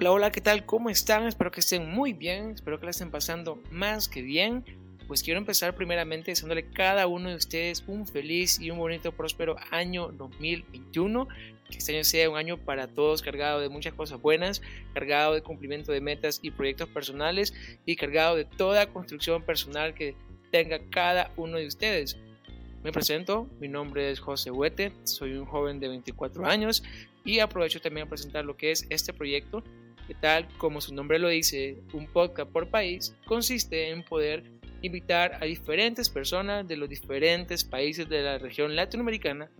Hola, hola, ¿qué tal? ¿Cómo están? Espero que estén muy bien, espero que la estén pasando más que bien. Pues quiero empezar primeramente deseándole a cada uno de ustedes un feliz y un bonito, próspero año 2021. Que este año sea un año para todos cargado de muchas cosas buenas, cargado de cumplimiento de metas y proyectos personales y cargado de toda construcción personal que tenga cada uno de ustedes. Me presento, mi nombre es José Huete, soy un joven de 24 años y aprovecho también a presentar lo que es este proyecto, tal como su nombre lo dice, un podcast por país, consiste en poder invitar a diferentes personas de los diferentes países de la región latinoamericana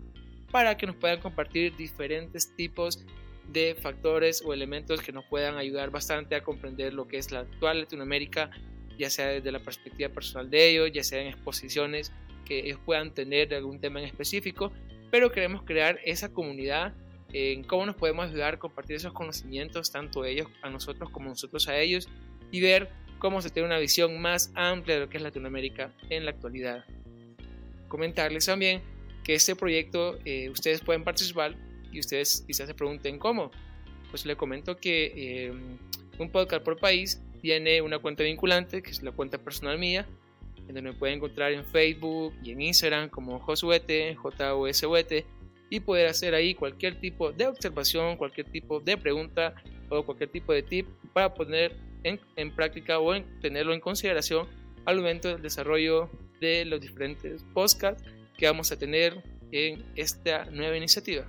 para que nos puedan compartir diferentes tipos de factores o elementos que nos puedan ayudar bastante a comprender lo que es la actual Latinoamérica, ya sea desde la perspectiva personal de ellos, ya sea en exposiciones que ellos puedan tener de algún tema en específico, pero queremos crear esa comunidad en cómo nos podemos ayudar compartir esos conocimientos, tanto ellos a nosotros como nosotros a ellos, y ver cómo se tiene una visión más amplia de lo que es Latinoamérica en la actualidad. Comentarles también que este proyecto eh, ustedes pueden participar y ustedes quizás se pregunten cómo. Pues le comento que eh, un podcast por país tiene una cuenta vinculante, que es la cuenta personal mía, en donde me pueden encontrar en Facebook y en Instagram como Josuete, J-O-S-U-E-T, y poder hacer ahí cualquier tipo de observación, cualquier tipo de pregunta o cualquier tipo de tip para poner en, en práctica o en, tenerlo en consideración al momento del desarrollo de los diferentes podcasts que vamos a tener en esta nueva iniciativa.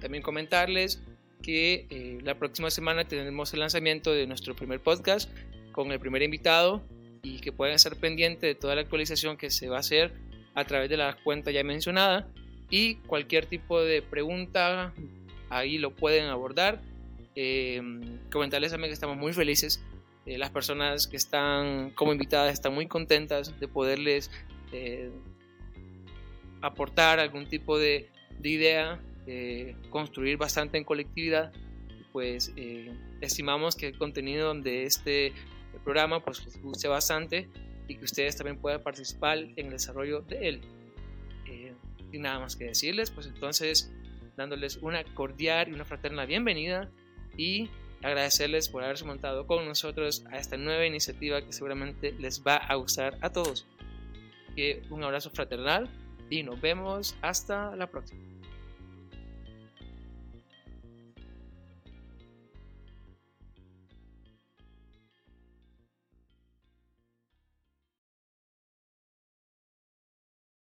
También comentarles que eh, la próxima semana tendremos el lanzamiento de nuestro primer podcast con el primer invitado y que puedan estar pendientes de toda la actualización que se va a hacer a través de la cuenta ya mencionada y cualquier tipo de pregunta ahí lo pueden abordar. Eh, comentarles también que estamos muy felices. Eh, las personas que están como invitadas están muy contentas de poderles eh, aportar algún tipo de, de idea, construir bastante en colectividad. Pues estimamos que el contenido de este programa pues les guste bastante y que ustedes también puedan participar en el desarrollo de él. Eh, y nada más que decirles, pues entonces dándoles una cordial y una fraterna bienvenida y agradecerles por haberse montado con nosotros a esta nueva iniciativa que seguramente les va a gustar a todos. un abrazo fraternal y nos vemos hasta la próxima.